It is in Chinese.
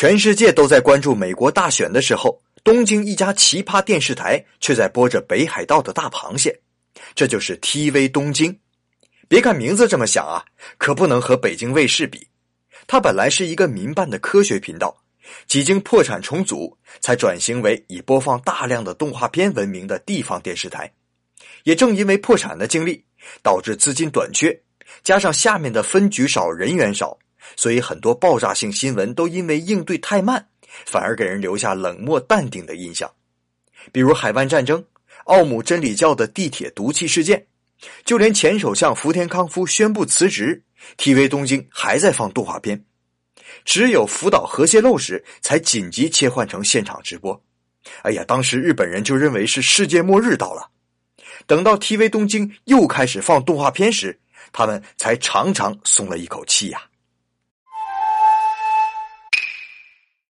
全世界都在关注美国大选的时候，东京一家奇葩电视台却在播着北海道的大螃蟹，这就是 TV 东京。别看名字这么响啊，可不能和北京卫视比。它本来是一个民办的科学频道，几经破产重组，才转型为以播放大量的动画片闻名的地方电视台。也正因为破产的经历，导致资金短缺，加上下面的分局少、人员少，所以很多爆炸性新闻都因为应对太慢，反而给人留下冷漠淡定的印象。比如海湾战争、奥姆真理教的地铁毒气事件，就连前首相福田康夫宣布辞职，TV 东京还在放动画片，只有福岛核泄漏时才紧急切换成现场直播。哎呀，当时日本人就认为是世界末日到了。等到 TV 东京又开始放动画片时，他们才长长松了一口气呀。